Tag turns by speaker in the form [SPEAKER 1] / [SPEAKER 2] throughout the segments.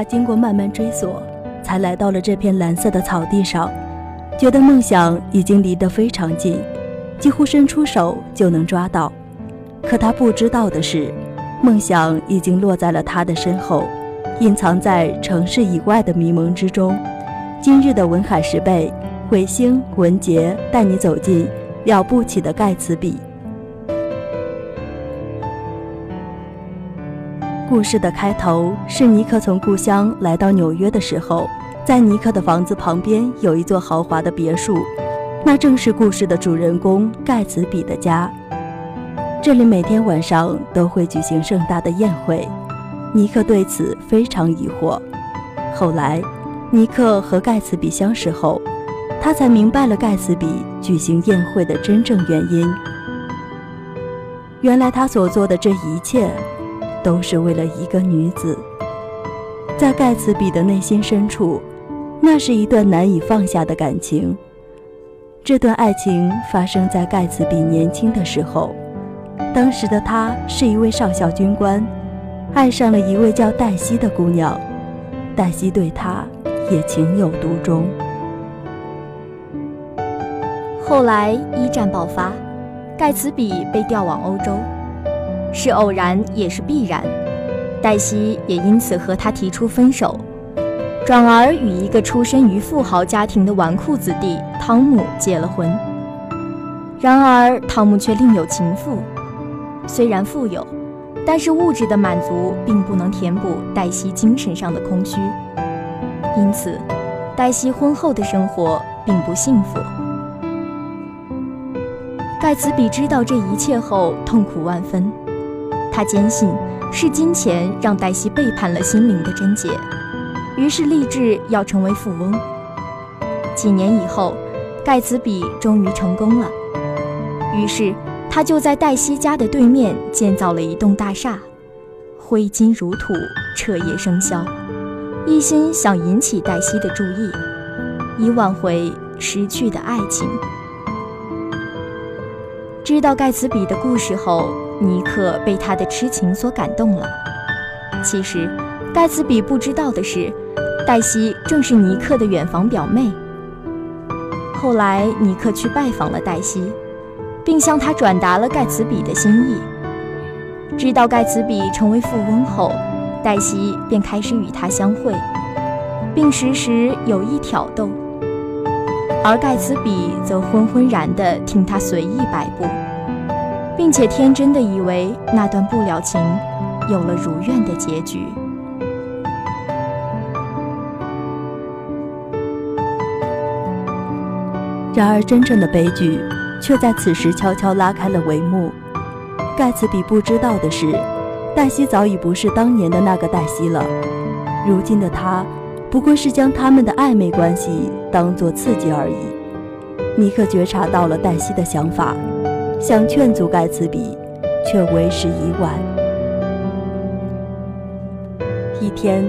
[SPEAKER 1] 他经过慢慢追索，才来到了这片蓝色的草地上，觉得梦想已经离得非常近，几乎伸出手就能抓到。可他不知道的是，梦想已经落在了他的身后，隐藏在城市以外的迷蒙之中。今日的文海十倍，彗星文杰带你走进了不起的盖茨比。故事的开头是尼克从故乡来到纽约的时候，在尼克的房子旁边有一座豪华的别墅，那正是故事的主人公盖茨比的家。这里每天晚上都会举行盛大的宴会，尼克对此非常疑惑。后来，尼克和盖茨比相识后，他才明白了盖茨比举行宴会的真正原因。原来他所做的这一切。都是为了一个女子，在盖茨比的内心深处，那是一段难以放下的感情。这段爱情发生在盖茨比年轻的时候，当时的他是一位少校军官，爱上了一位叫黛西的姑娘，黛西对他也情有独钟。
[SPEAKER 2] 后来一战爆发，盖茨比被调往欧洲。是偶然也是必然，黛西也因此和他提出分手，转而与一个出身于富豪家庭的纨绔子弟汤姆结了婚。然而汤姆却另有情妇，虽然富有，但是物质的满足并不能填补黛西精神上的空虚，因此黛西婚后的生活并不幸福。盖茨比知道这一切后，痛苦万分。他坚信是金钱让黛西背叛了心灵的贞洁，于是立志要成为富翁。几年以后，盖茨比终于成功了。于是他就在黛西家的对面建造了一栋大厦，挥金如土，彻夜笙箫，一心想引起黛西的注意，以挽回失去的爱情。知道盖茨比的故事后。尼克被他的痴情所感动了。其实，盖茨比不知道的是，黛西正是尼克的远房表妹。后来，尼克去拜访了黛西，并向他转达了盖茨比的心意。知道盖茨比成为富翁后，黛西便开始与他相会，并时时有意挑逗，而盖茨比则昏昏然地听他随意摆布。并且天真的以为那段不了情有了如愿的结局。
[SPEAKER 1] 然而，真正的悲剧却在此时悄悄拉开了帷幕。盖茨比不知道的是，黛西早已不是当年的那个黛西了。如今的他，不过是将他们的暧昧关系当作刺激而已。尼克觉察到了黛西的想法。想劝阻盖茨比，却为时已晚。一天，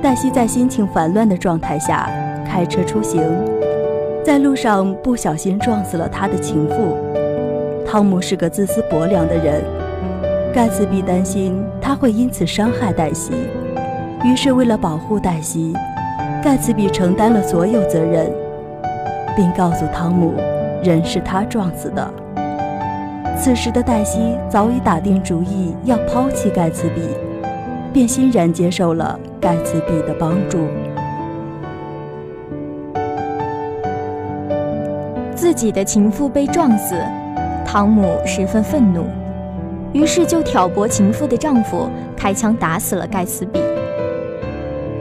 [SPEAKER 1] 黛西在心情烦乱的状态下开车出行，在路上不小心撞死了他的情妇。汤姆是个自私薄凉的人，盖茨比担心他会因此伤害黛西，于是为了保护黛西，盖茨比承担了所有责任，并告诉汤姆，人是他撞死的。此时的黛西早已打定主意要抛弃盖茨比，便欣然接受了盖茨比的帮助。
[SPEAKER 2] 自己的情妇被撞死，汤姆十分愤怒，于是就挑拨情妇的丈夫开枪打死了盖茨比。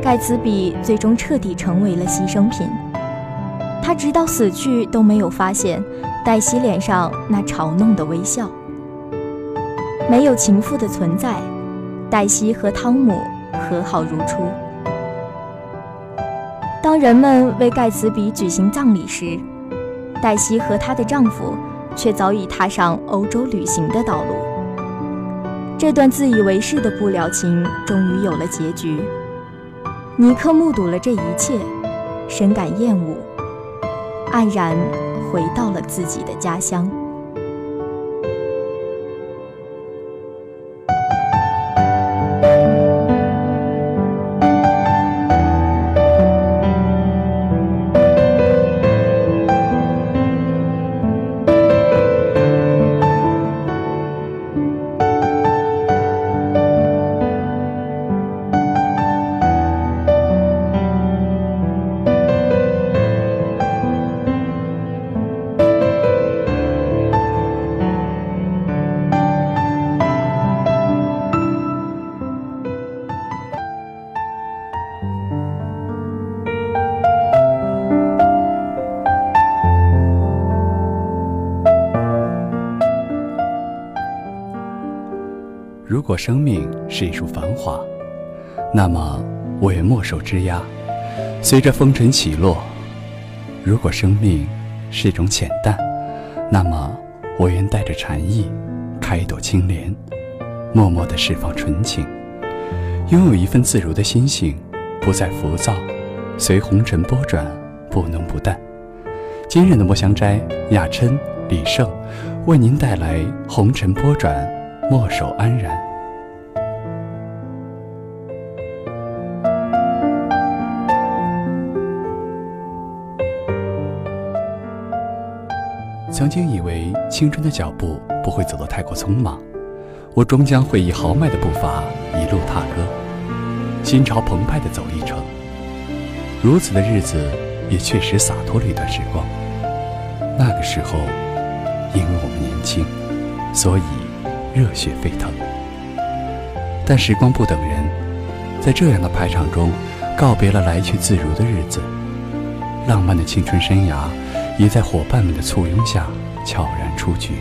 [SPEAKER 2] 盖茨比最终彻底成为了牺牲品，他直到死去都没有发现。黛西脸上那嘲弄的微笑，没有情妇的存在，黛西和汤姆和好如初。当人们为盖茨比举行葬礼时，黛西和她的丈夫却早已踏上欧洲旅行的道路。这段自以为是的不了情终于有了结局。尼克目睹了这一切，深感厌恶，黯然。回到了自己的家乡。
[SPEAKER 3] 如果生命是一束繁华，那么我愿墨守枝桠，随着风尘起落；如果生命是一种浅淡，那么我愿带着禅意，开一朵青莲，默默地释放纯情，拥有一份自如的心性，不再浮躁，随红尘波转，不浓不淡。今日的墨香斋，雅琛、李胜为您带来红尘波转，墨守安然。曾经以为青春的脚步不会走得太过匆忙，我终将会以豪迈的步伐一路踏歌，心潮澎湃地走一程。如此的日子也确实洒脱了一段时光。那个时候，因为我们年轻，所以热血沸腾。但时光不等人，在这样的排场中，告别了来去自如的日子，浪漫的青春生涯，也在伙伴们的簇拥下悄然出局。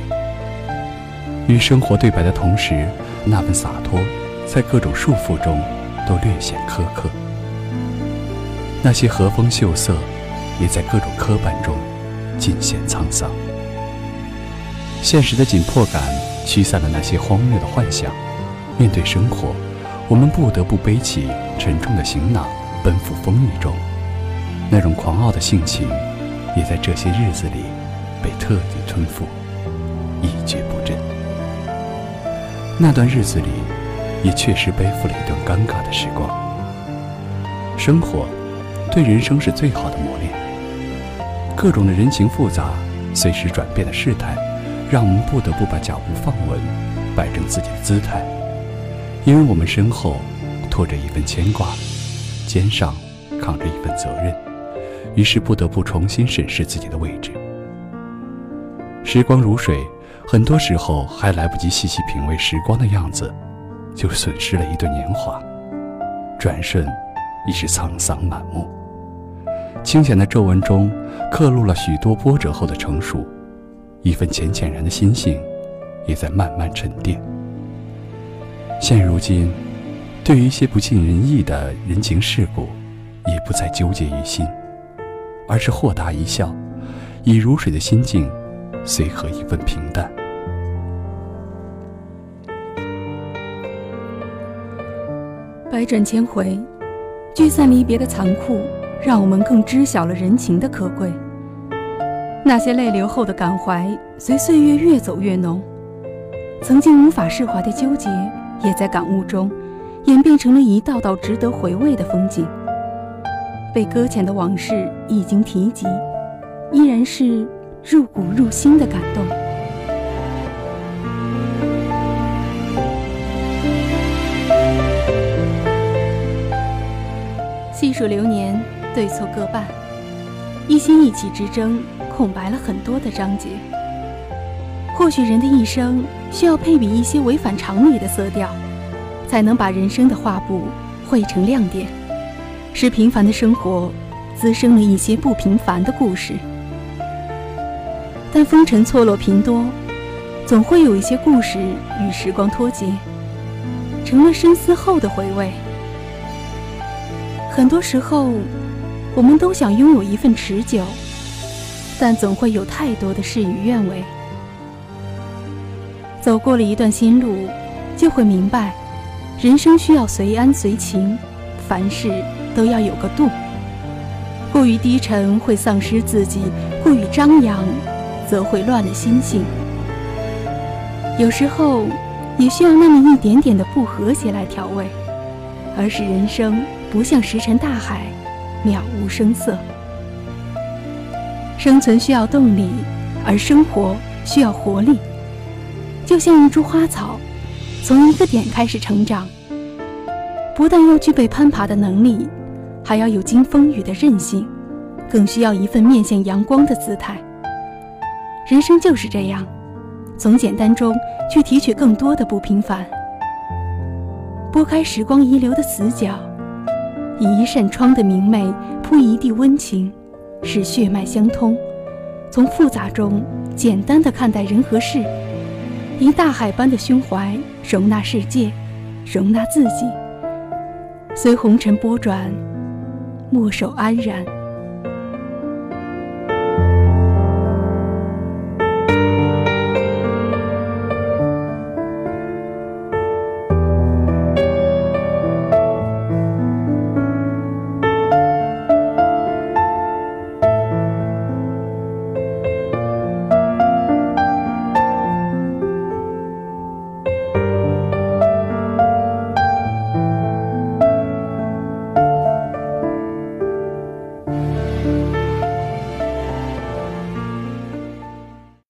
[SPEAKER 3] 与生活对白的同时，那份洒脱，在各种束缚中都略显苛刻。那些和风秀色，也在各种磕绊中。尽显沧桑，现实的紧迫感驱散了那些荒谬的幻想。面对生活，我们不得不背起沉重的行囊，奔赴风雨中。那种狂傲的性情，也在这些日子里被彻底吞复，一蹶不振。那段日子里，也确实背负了一段尴尬的时光。生活，对人生是最好的磨练。各种的人情复杂、随时转变的事态，让我们不得不把脚步放稳，摆正自己的姿态，因为我们身后拖着一份牵挂，肩上扛着一份责任，于是不得不重新审视自己的位置。时光如水，很多时候还来不及细细品味时光的样子，就损失了一段年华，转瞬已是沧桑满目。清浅的皱纹中，刻录了许多波折后的成熟，一份浅浅然的心性，也在慢慢沉淀。现如今，对于一些不尽人意的人情世故，也不再纠结于心，而是豁达一笑，以如水的心境，随和一份平淡。
[SPEAKER 4] 百转千回，聚散离别的残酷。让我们更知晓了人情的可贵。那些泪流后的感怀，随岁月越走越浓。曾经无法释怀的纠结，也在感悟中，演变成了一道道值得回味的风景。被搁浅的往事已经提及，依然是入骨入心的感动。细数流年。对错各半，一心一气之争，空白了很多的章节。或许人的一生需要配比一些违反常理的色调，才能把人生的画布绘成亮点，使平凡的生活滋生了一些不平凡的故事。但风尘错落频多，总会有一些故事与时光脱节，成了深思后的回味。很多时候。我们都想拥有一份持久，但总会有太多的事与愿违。走过了一段心路，就会明白，人生需要随安随情，凡事都要有个度。过于低沉会丧失自己，过于张扬，则会乱了心性。有时候，也需要那么一点点的不和谐来调味，而使人生不像石沉大海。渺无声色。生存需要动力，而生活需要活力。就像一株花草，从一个点开始成长，不但要具备攀爬的能力，还要有经风雨的韧性，更需要一份面向阳光的姿态。人生就是这样，从简单中去提取更多的不平凡，拨开时光遗留的死角。以一扇窗的明媚铺一地温情，使血脉相通。从复杂中简单的看待人和事，以大海般的胸怀容纳世界，容纳自己，随红尘波转，墨守安然。